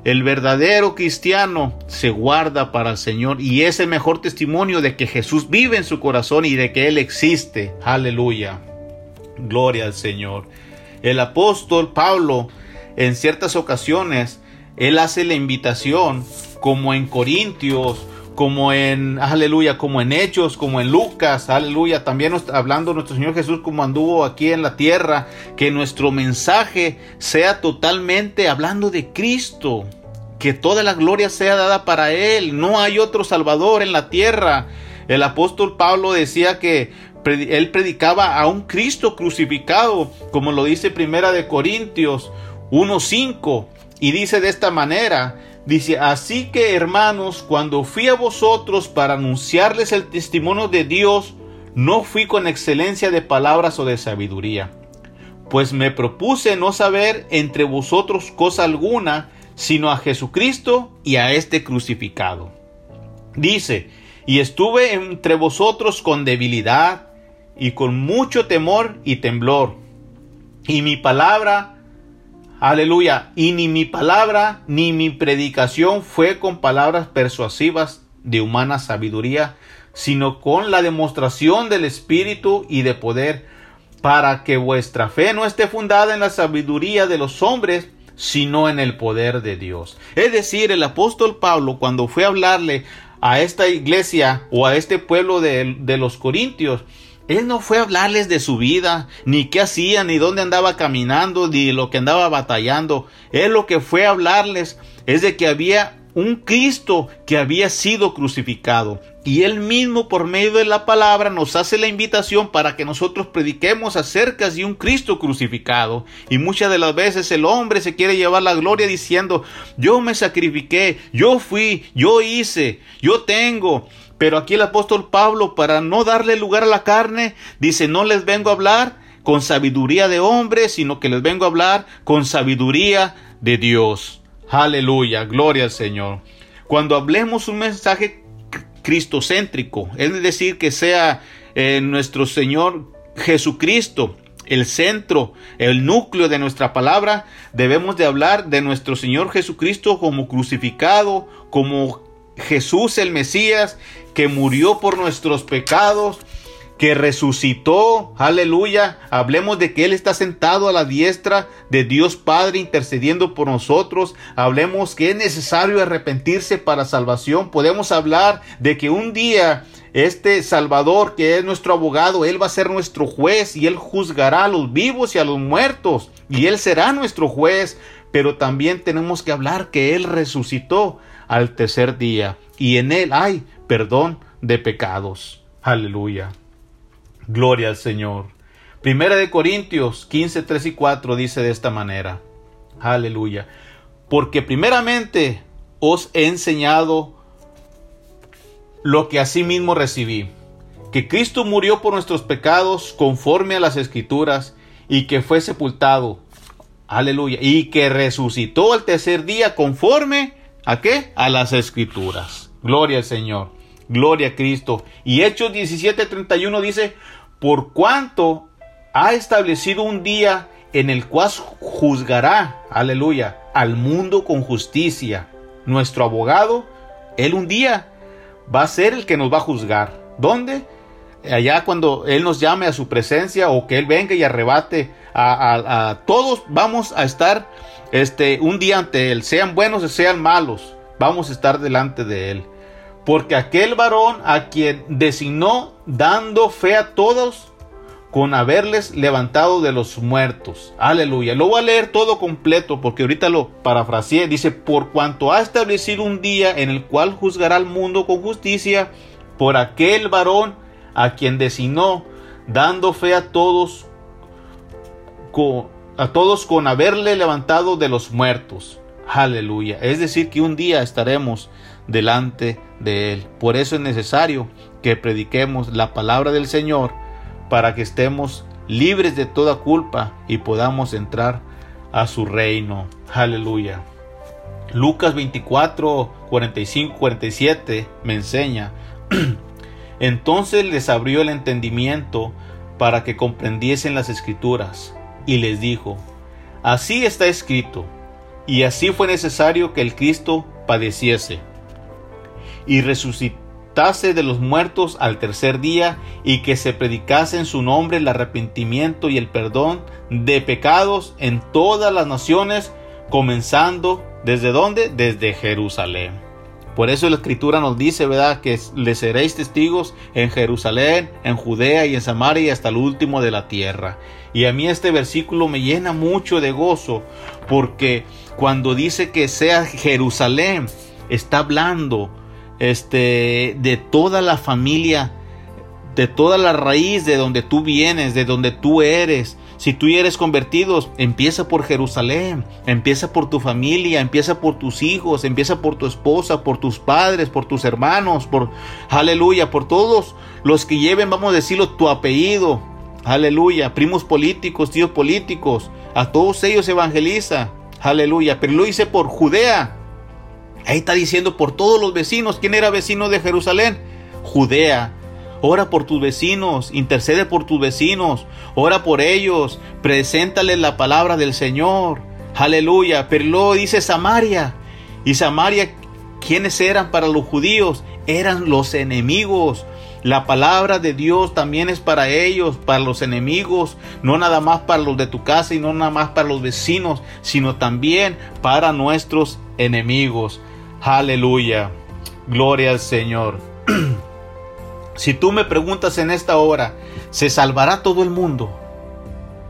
El verdadero cristiano se guarda para el Señor y es el mejor testimonio de que Jesús vive en su corazón y de que Él existe. Aleluya. Gloria al Señor. El apóstol Pablo en ciertas ocasiones, él hace la invitación como en Corintios, como en, aleluya, como en Hechos, como en Lucas, aleluya, también hablando nuestro Señor Jesús como anduvo aquí en la tierra, que nuestro mensaje sea totalmente hablando de Cristo, que toda la gloria sea dada para Él, no hay otro Salvador en la tierra. El apóstol Pablo decía que él predicaba a un Cristo crucificado, como lo dice Primera de Corintios 1:5, y dice de esta manera, dice, así que hermanos, cuando fui a vosotros para anunciarles el testimonio de Dios, no fui con excelencia de palabras o de sabiduría, pues me propuse no saber entre vosotros cosa alguna, sino a Jesucristo y a este crucificado. Dice, y estuve entre vosotros con debilidad y con mucho temor y temblor. Y mi palabra, aleluya, y ni mi palabra ni mi predicación fue con palabras persuasivas de humana sabiduría, sino con la demostración del Espíritu y de poder, para que vuestra fe no esté fundada en la sabiduría de los hombres, sino en el poder de Dios. Es decir, el apóstol Pablo, cuando fue a hablarle a esta iglesia o a este pueblo de, de los Corintios, él no fue a hablarles de su vida, ni qué hacía, ni dónde andaba caminando, ni lo que andaba batallando. Él lo que fue a hablarles es de que había un Cristo que había sido crucificado. Y Él mismo por medio de la palabra nos hace la invitación para que nosotros prediquemos acerca de un Cristo crucificado. Y muchas de las veces el hombre se quiere llevar la gloria diciendo, yo me sacrifiqué, yo fui, yo hice, yo tengo. Pero aquí el apóstol Pablo, para no darle lugar a la carne, dice, no les vengo a hablar con sabiduría de hombre, sino que les vengo a hablar con sabiduría de Dios. Aleluya, gloria al Señor. Cuando hablemos un mensaje cristocéntrico, es decir, que sea eh, nuestro Señor Jesucristo el centro, el núcleo de nuestra palabra, debemos de hablar de nuestro Señor Jesucristo como crucificado, como Jesús el Mesías, que murió por nuestros pecados, que resucitó, aleluya. Hablemos de que Él está sentado a la diestra de Dios Padre intercediendo por nosotros. Hablemos que es necesario arrepentirse para salvación. Podemos hablar de que un día este Salvador, que es nuestro abogado, Él va a ser nuestro juez y Él juzgará a los vivos y a los muertos. Y Él será nuestro juez. Pero también tenemos que hablar que Él resucitó al tercer día. Y en Él hay perdón de pecados. Aleluya. Gloria al Señor. Primera de Corintios 15, 3 y 4 dice de esta manera. Aleluya. Porque primeramente os he enseñado lo que asimismo recibí, que Cristo murió por nuestros pecados conforme a las escrituras y que fue sepultado. Aleluya. Y que resucitó al tercer día conforme a qué? A las escrituras. Gloria al Señor. Gloria a Cristo. Y Hechos 17:31 dice, por cuanto ha establecido un día en el cual juzgará, aleluya, al mundo con justicia. Nuestro abogado, él un día va a ser el que nos va a juzgar. ¿Dónde? Allá cuando Él nos llame a su presencia o que Él venga y arrebate a, todos, vamos a estar este, un día ante Él, sean buenos o sean malos, vamos a estar delante de Él. Porque aquel varón a quien designó dando fe a todos con haberles levantado de los muertos. Aleluya. Lo voy a leer todo completo porque ahorita lo parafraseé. Dice, por cuanto ha establecido un día en el cual juzgará al mundo con justicia, por aquel varón a quien designó, dando fe a todos, con, a todos con haberle levantado de los muertos. Aleluya. Es decir, que un día estaremos delante de Él. Por eso es necesario que prediquemos la palabra del Señor para que estemos libres de toda culpa y podamos entrar a su reino. Aleluya. Lucas 24, 45, 47 me enseña. [clears throat] Entonces les abrió el entendimiento para que comprendiesen las escrituras y les dijo, así está escrito, y así fue necesario que el Cristo padeciese y resucitase de los muertos al tercer día, y que se predicase en su nombre el arrepentimiento y el perdón de pecados en todas las naciones, comenzando desde dónde? Desde Jerusalén. Por eso la escritura nos dice, ¿verdad? Que le seréis testigos en Jerusalén, en Judea y en Samaria y hasta el último de la tierra. Y a mí este versículo me llena mucho de gozo porque cuando dice que sea Jerusalén, está hablando este, de toda la familia, de toda la raíz de donde tú vienes, de donde tú eres. Si tú eres convertido, empieza por Jerusalén, empieza por tu familia, empieza por tus hijos, empieza por tu esposa, por tus padres, por tus hermanos, por, aleluya, por todos los que lleven, vamos a decirlo, tu apellido, aleluya, primos políticos, tíos políticos, a todos ellos evangeliza, aleluya, pero lo hice por Judea, Ahí está diciendo por todos los vecinos. ¿Quién era vecino de Jerusalén? Judea. Ora por tus vecinos, intercede por tus vecinos, ora por ellos, preséntales la palabra del Señor. Aleluya. Pero luego dice Samaria. Y Samaria ¿quiénes eran para los judíos? Eran los enemigos. La palabra de Dios también es para ellos, para los enemigos, no nada más para los de tu casa y no nada más para los vecinos, sino también para nuestros enemigos. Aleluya. Gloria al Señor. [clears throat] si tú me preguntas en esta hora, ¿se salvará todo el mundo?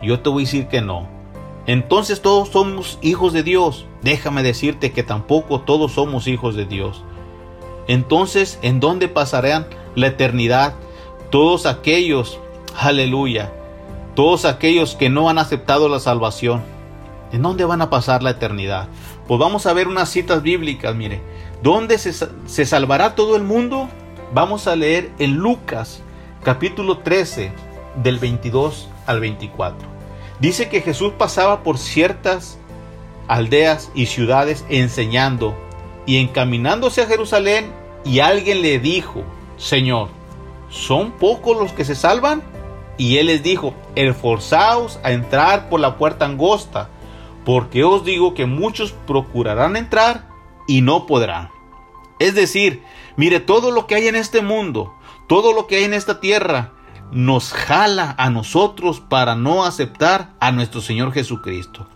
Yo te voy a decir que no. Entonces todos somos hijos de Dios. Déjame decirte que tampoco todos somos hijos de Dios. Entonces, ¿en dónde pasarán la eternidad todos aquellos, aleluya, todos aquellos que no han aceptado la salvación? ¿En dónde van a pasar la eternidad? Pues vamos a ver unas citas bíblicas, mire. ¿Dónde se, se salvará todo el mundo? Vamos a leer en Lucas capítulo 13 del 22 al 24. Dice que Jesús pasaba por ciertas aldeas y ciudades enseñando y encaminándose a Jerusalén y alguien le dijo, Señor, ¿son pocos los que se salvan? Y él les dijo, esforzaos a entrar por la puerta angosta, porque os digo que muchos procurarán entrar y no podrán. Es decir, mire, todo lo que hay en este mundo, todo lo que hay en esta tierra, nos jala a nosotros para no aceptar a nuestro Señor Jesucristo.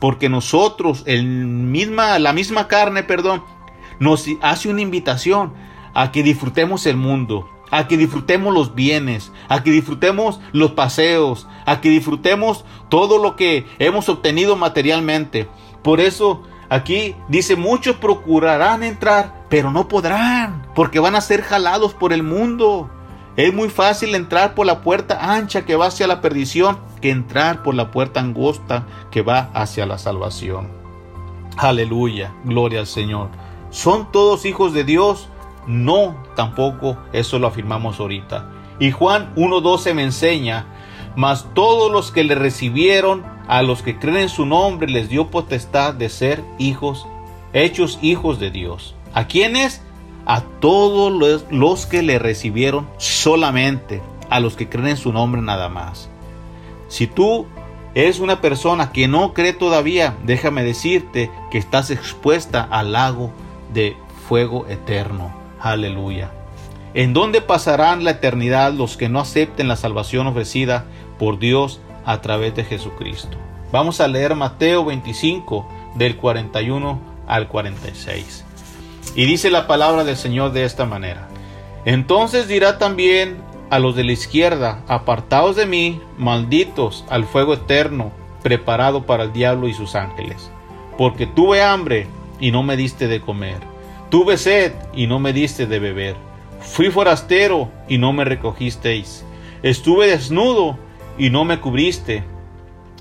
Porque nosotros, el misma, la misma carne, perdón, nos hace una invitación a que disfrutemos el mundo, a que disfrutemos los bienes, a que disfrutemos los paseos, a que disfrutemos todo lo que hemos obtenido materialmente. Por eso aquí dice, muchos procurarán entrar, pero no podrán, porque van a ser jalados por el mundo. Es muy fácil entrar por la puerta ancha que va hacia la perdición que entrar por la puerta angosta que va hacia la salvación. Aleluya, gloria al Señor. ¿Son todos hijos de Dios? No, tampoco eso lo afirmamos ahorita. Y Juan 1.12 me enseña, mas todos los que le recibieron, a los que creen en su nombre, les dio potestad de ser hijos, hechos hijos de Dios. ¿A quiénes? A todos los, que le recibieron solamente, a los que creen en su nombre nada más. Si tú eres una persona que no cree todavía, déjame decirte que estás expuesta al lago de fuego eterno. Aleluya. ¿En dónde pasarán la eternidad los que no acepten la salvación ofrecida por Dios a través de Jesucristo? Vamos a leer Mateo 25 del 41 al 46. Y dice la palabra del Señor de esta manera. Entonces dirá también a los de la izquierda, apartaos de mí, malditos, al fuego eterno, preparado para el diablo y sus ángeles. Porque tuve hambre y no me diste de comer. Tuve sed y no me diste de beber. Fui forastero y no me recogisteis. Estuve desnudo y no me cubriste.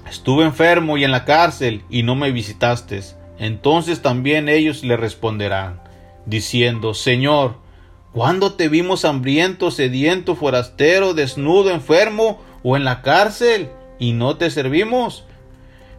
Estuve enfermo y en la cárcel y no me visitaste. Entonces también ellos le responderán, diciendo, Señor, ¿cuándo te vimos hambriento, sediento, forastero, desnudo, enfermo o en la cárcel y no te servimos?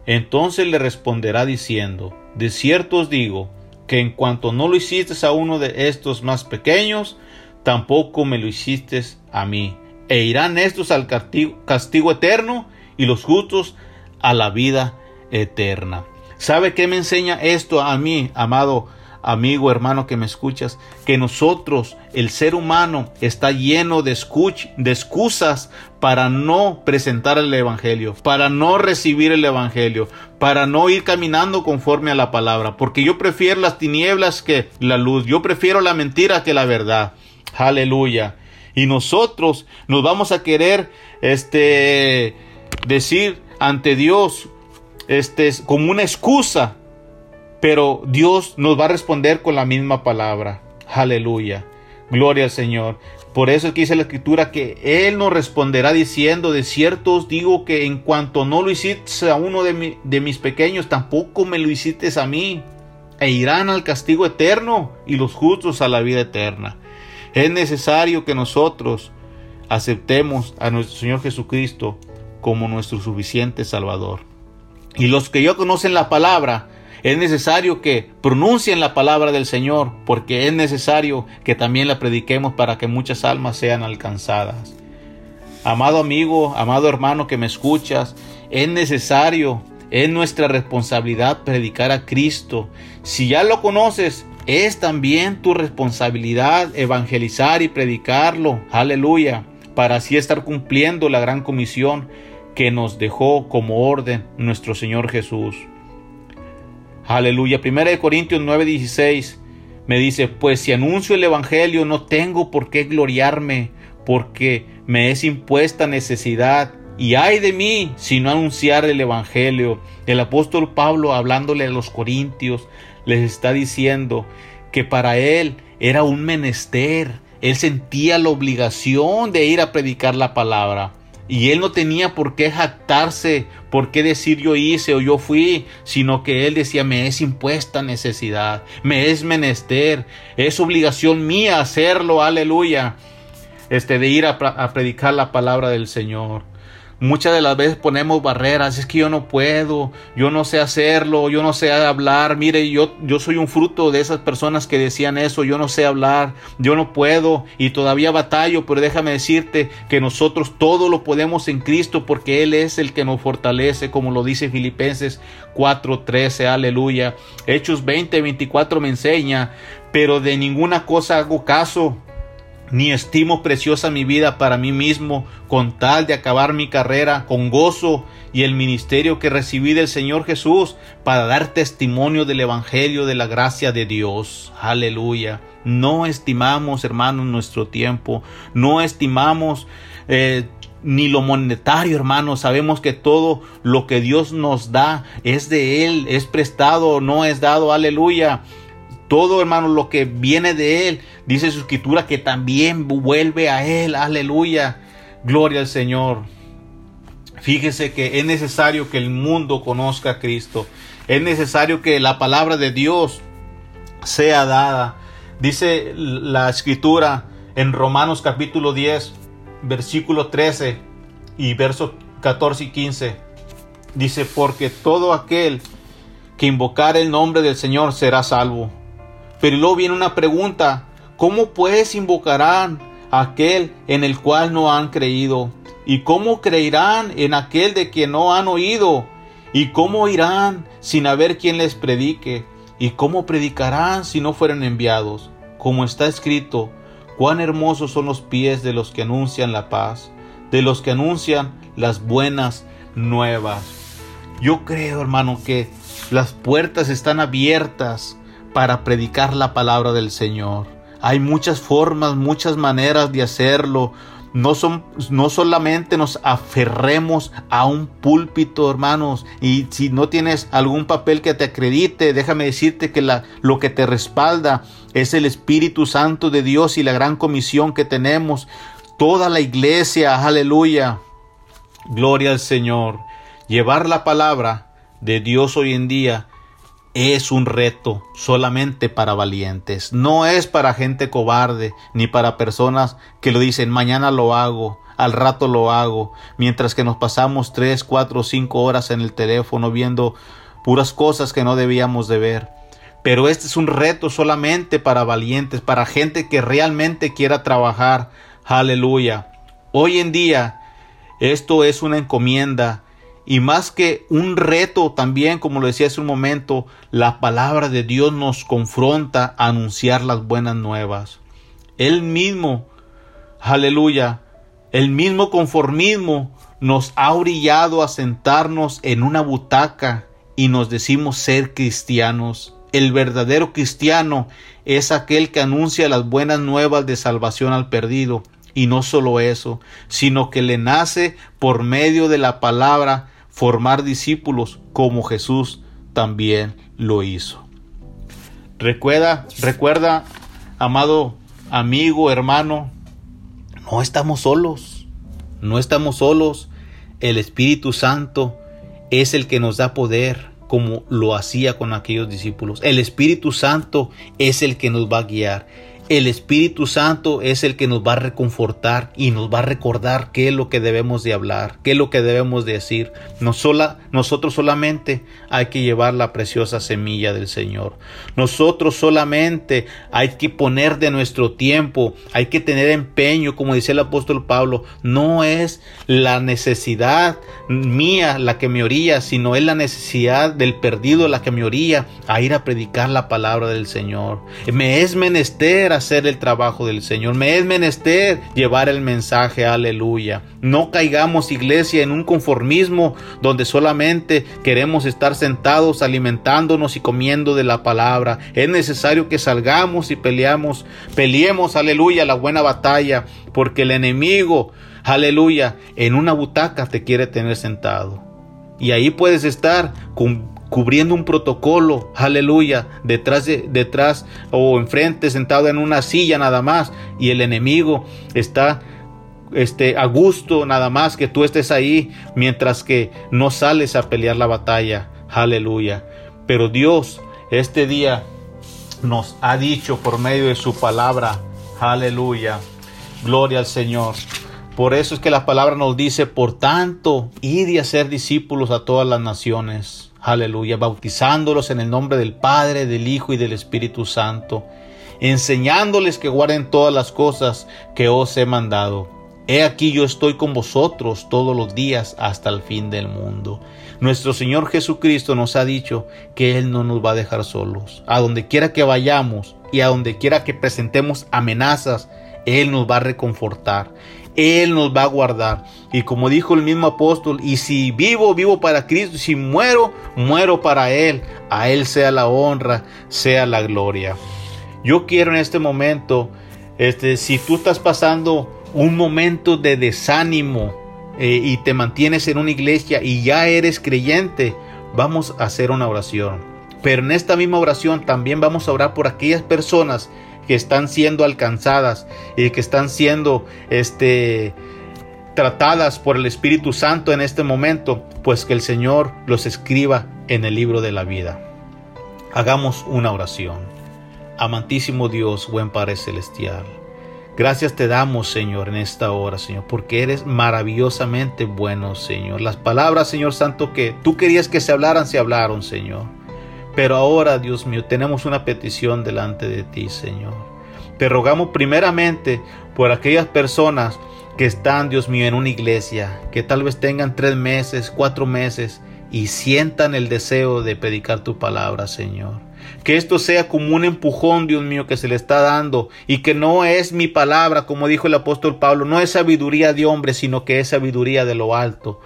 Entonces le responderá diciendo, De cierto os digo, que en cuanto no lo hiciste a uno de estos más pequeños, tampoco me lo hiciste a mí. E irán estos al castigo, castigo eterno y los justos a la vida eterna. ¿Sabe qué me enseña esto a mí, amado amigo, hermano que me escuchas? Que nosotros, el ser humano, está lleno de, de excusas para no presentar el Evangelio, para no recibir el Evangelio, para no ir caminando conforme a la palabra, porque yo prefiero las tinieblas que la luz, yo prefiero la mentira que la verdad. Aleluya. Y nosotros nos vamos a querer este decir ante Dios este como una excusa, pero Dios nos va a responder con la misma palabra. Aleluya. Gloria al Señor. Por eso aquí dice la escritura que Él nos responderá diciendo, de cierto os digo que en cuanto no lo hiciste a uno de, de mis pequeños, tampoco me lo hiciste a mí. E irán al castigo eterno y los justos a la vida eterna. Es necesario que nosotros aceptemos a nuestro Señor Jesucristo como nuestro suficiente Salvador. Y los que ya conocen la palabra, es necesario que pronuncien la palabra del Señor, porque es necesario que también la prediquemos para que muchas almas sean alcanzadas. Amado amigo, amado hermano que me escuchas, es necesario, es nuestra responsabilidad predicar a Cristo. Si ya lo conoces, es también tu responsabilidad evangelizar y predicarlo. Aleluya. Para así estar cumpliendo la gran comisión que nos dejó como orden nuestro Señor Jesús. Aleluya. Primera de Corintios 9:16 me dice, pues si anuncio el Evangelio no tengo por qué gloriarme, porque me es impuesta necesidad. Y ay de mí si no anunciar el Evangelio. El apóstol Pablo, hablándole a los corintios, les está diciendo que para él era un menester. Él sentía la obligación de ir a predicar la palabra. Y él no tenía por qué jactarse, por qué decir yo hice o yo fui, sino que él decía, me es impuesta necesidad, me es menester, es obligación mía hacerlo, aleluya, este, de ir a, a predicar la palabra del Señor. Muchas de las veces ponemos barreras, es que yo no puedo, yo no sé hacerlo, yo no sé hablar. Mire, yo, yo soy un fruto de esas personas que decían eso, yo no sé hablar, yo no puedo y todavía batallo, pero déjame decirte que nosotros todo lo podemos en Cristo porque Él es el que nos fortalece, como lo dice Filipenses 4:13, aleluya. Hechos 20, 24 me enseña, pero de ninguna cosa hago caso ni estimo preciosa mi vida para mí mismo, con tal de acabar mi carrera con gozo y el ministerio que recibí del Señor Jesús para dar testimonio del Evangelio de la gracia de Dios. Aleluya. No estimamos, hermanos, nuestro tiempo, no estimamos eh, ni lo monetario, hermanos. Sabemos que todo lo que Dios nos da es de Él, es prestado, no es dado. Aleluya. Todo, hermano, lo que viene de Él, dice su escritura que también vuelve a Él. Aleluya. Gloria al Señor. Fíjese que es necesario que el mundo conozca a Cristo. Es necesario que la palabra de Dios sea dada. Dice la escritura en Romanos capítulo 10, versículo 13 y versos 14 y 15. Dice, porque todo aquel que invocar el nombre del Señor será salvo. Pero luego viene una pregunta, ¿cómo pues invocarán a aquel en el cual no han creído? ¿Y cómo creerán en aquel de quien no han oído? ¿Y cómo irán sin haber quien les predique? ¿Y cómo predicarán si no fueran enviados? Como está escrito, cuán hermosos son los pies de los que anuncian la paz, de los que anuncian las buenas nuevas. Yo creo, hermano, que las puertas están abiertas para predicar la palabra del Señor. Hay muchas formas, muchas maneras de hacerlo. No, son, no solamente nos aferremos a un púlpito, hermanos, y si no tienes algún papel que te acredite, déjame decirte que lo que te respalda es el Espíritu Santo de Dios y la gran comisión que tenemos. Toda la iglesia, aleluya. Gloria al Señor. Llevar la palabra de Dios hoy en día es un reto solamente para valientes. No es para gente cobarde ni para personas que lo dicen mañana lo hago, al rato lo hago, mientras que nos pasamos tres, cuatro, cinco horas en el teléfono viendo puras cosas que no debíamos de ver. Pero este es un reto solamente para valientes, para gente que realmente quiera trabajar. Aleluya. Hoy en día esto es una encomienda y más que un reto también, como lo decía hace un momento, la palabra de Dios nos confronta a anunciar las buenas nuevas. Él mismo, aleluya, el mismo conformismo nos ha orillado a sentarnos en una butaca y nos decimos ser cristianos. El verdadero cristiano es aquel que anuncia las buenas nuevas de salvación al perdido. Y no solo eso, sino que le nace por medio de la palabra formar discípulos como Jesús también lo hizo. Recuerda, recuerda, amado amigo, hermano, no estamos solos, no estamos solos. El Espíritu Santo es el que nos da poder como lo hacía con aquellos discípulos. El Espíritu Santo es el que nos va a guiar. El Espíritu Santo es el que nos va a reconfortar y nos va a recordar qué es lo que debemos de hablar, qué es lo que debemos de decir. No sola, nosotros solamente hay que llevar la preciosa semilla del Señor. Nosotros solamente hay que poner de nuestro tiempo, hay que tener empeño, como dice el apóstol Pablo. No es la necesidad mía la que me orilla, sino es la necesidad del perdido la que me orilla a ir a predicar la palabra del Señor. Me es menester hacer el trabajo del Señor. Me es menester llevar el mensaje, aleluya. No caigamos, iglesia, en un conformismo donde solamente queremos estar sentados alimentándonos y comiendo de la palabra. Es necesario que salgamos y peleamos, peleemos, aleluya, la buena batalla, porque el enemigo, aleluya, en una butaca te quiere tener sentado. Y ahí puedes estar con cubriendo un protocolo, aleluya, detrás de, detrás o enfrente, sentado en una silla nada más, y el enemigo está este, a gusto nada más que tú estés ahí, mientras que no sales a pelear la batalla, aleluya. Pero Dios este día nos ha dicho por medio de su palabra, aleluya, gloria al Señor. Por eso es que la palabra nos dice, por tanto, id y hacer discípulos a todas las naciones Aleluya, bautizándolos en el nombre del Padre, del Hijo y del Espíritu Santo, enseñándoles que guarden todas las cosas que os he mandado. He aquí yo estoy con vosotros todos los días hasta el fin del mundo. Nuestro Señor Jesucristo nos ha dicho que Él no nos va a dejar solos. A donde quiera que vayamos y a donde quiera que presentemos amenazas, Él nos va a reconfortar. Él nos va a guardar. Y como dijo el mismo apóstol, y si vivo, vivo para Cristo, si muero, muero para Él. A Él sea la honra, sea la gloria. Yo quiero en este momento, este, si tú estás pasando un momento de desánimo eh, y te mantienes en una iglesia y ya eres creyente, vamos a hacer una oración. Pero en esta misma oración también vamos a orar por aquellas personas que están siendo alcanzadas y que están siendo este tratadas por el Espíritu Santo en este momento, pues que el Señor los escriba en el libro de la vida. Hagamos una oración. Amantísimo Dios, buen Padre Celestial. Gracias te damos, Señor, en esta hora, Señor, porque eres maravillosamente bueno, Señor. Las palabras, Señor Santo, que tú querías que se hablaran, se hablaron, Señor. Pero ahora, Dios mío, tenemos una petición delante de ti, Señor. Te rogamos primeramente por aquellas personas que están, Dios mío, en una iglesia, que tal vez tengan tres meses, cuatro meses y sientan el deseo de predicar tu palabra, Señor. Que esto sea como un empujón, Dios mío, que se le está dando y que no es mi palabra, como dijo el apóstol Pablo, no es sabiduría de hombre, sino que es sabiduría de lo alto.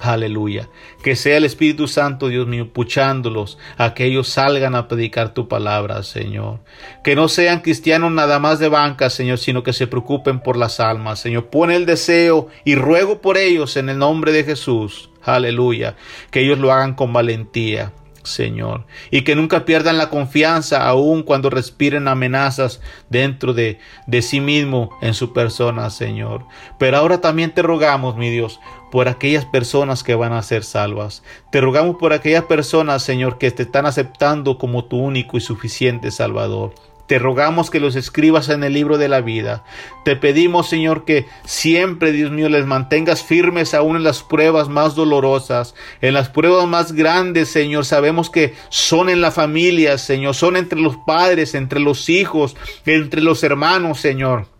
Aleluya. Que sea el Espíritu Santo, Dios mío, puchándolos a que ellos salgan a predicar tu palabra, Señor. Que no sean cristianos nada más de banca, Señor, sino que se preocupen por las almas, Señor. Pone el deseo y ruego por ellos en el nombre de Jesús. Aleluya. Que ellos lo hagan con valentía. Señor, y que nunca pierdan la confianza aun cuando respiren amenazas dentro de, de sí mismo en su persona, Señor. Pero ahora también te rogamos, mi Dios, por aquellas personas que van a ser salvas. Te rogamos por aquellas personas, Señor, que te están aceptando como tu único y suficiente Salvador. Te rogamos que los escribas en el libro de la vida. Te pedimos, Señor, que siempre, Dios mío, les mantengas firmes aún en las pruebas más dolorosas, en las pruebas más grandes, Señor. Sabemos que son en la familia, Señor, son entre los padres, entre los hijos, entre los hermanos, Señor.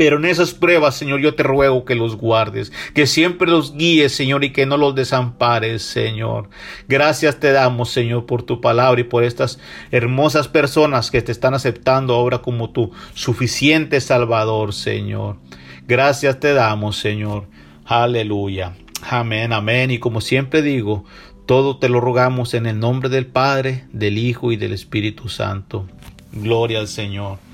Pero en esas pruebas, Señor, yo te ruego que los guardes, que siempre los guíes, Señor, y que no los desampares, Señor. Gracias te damos, Señor, por tu palabra y por estas hermosas personas que te están aceptando ahora como tu suficiente Salvador, Señor. Gracias te damos, Señor. Aleluya. Amén, amén. Y como siempre digo, todo te lo rogamos en el nombre del Padre, del Hijo y del Espíritu Santo. Gloria al Señor.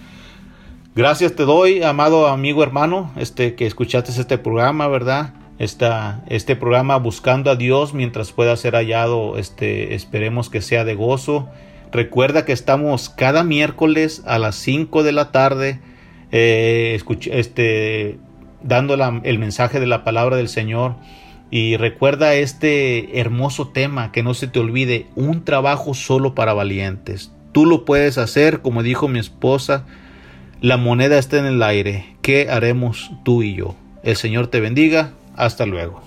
Gracias te doy, amado amigo hermano, este que escuchaste este programa, ¿verdad? Esta, este programa buscando a Dios mientras pueda ser hallado, este, esperemos que sea de gozo. Recuerda que estamos cada miércoles a las 5 de la tarde, eh, este, dando el mensaje de la palabra del Señor. Y recuerda este hermoso tema, que no se te olvide, un trabajo solo para valientes. Tú lo puedes hacer, como dijo mi esposa, La moneda está en el aire. ¿Qué haremos tú y yo? El Señor te bendiga. Hasta luego.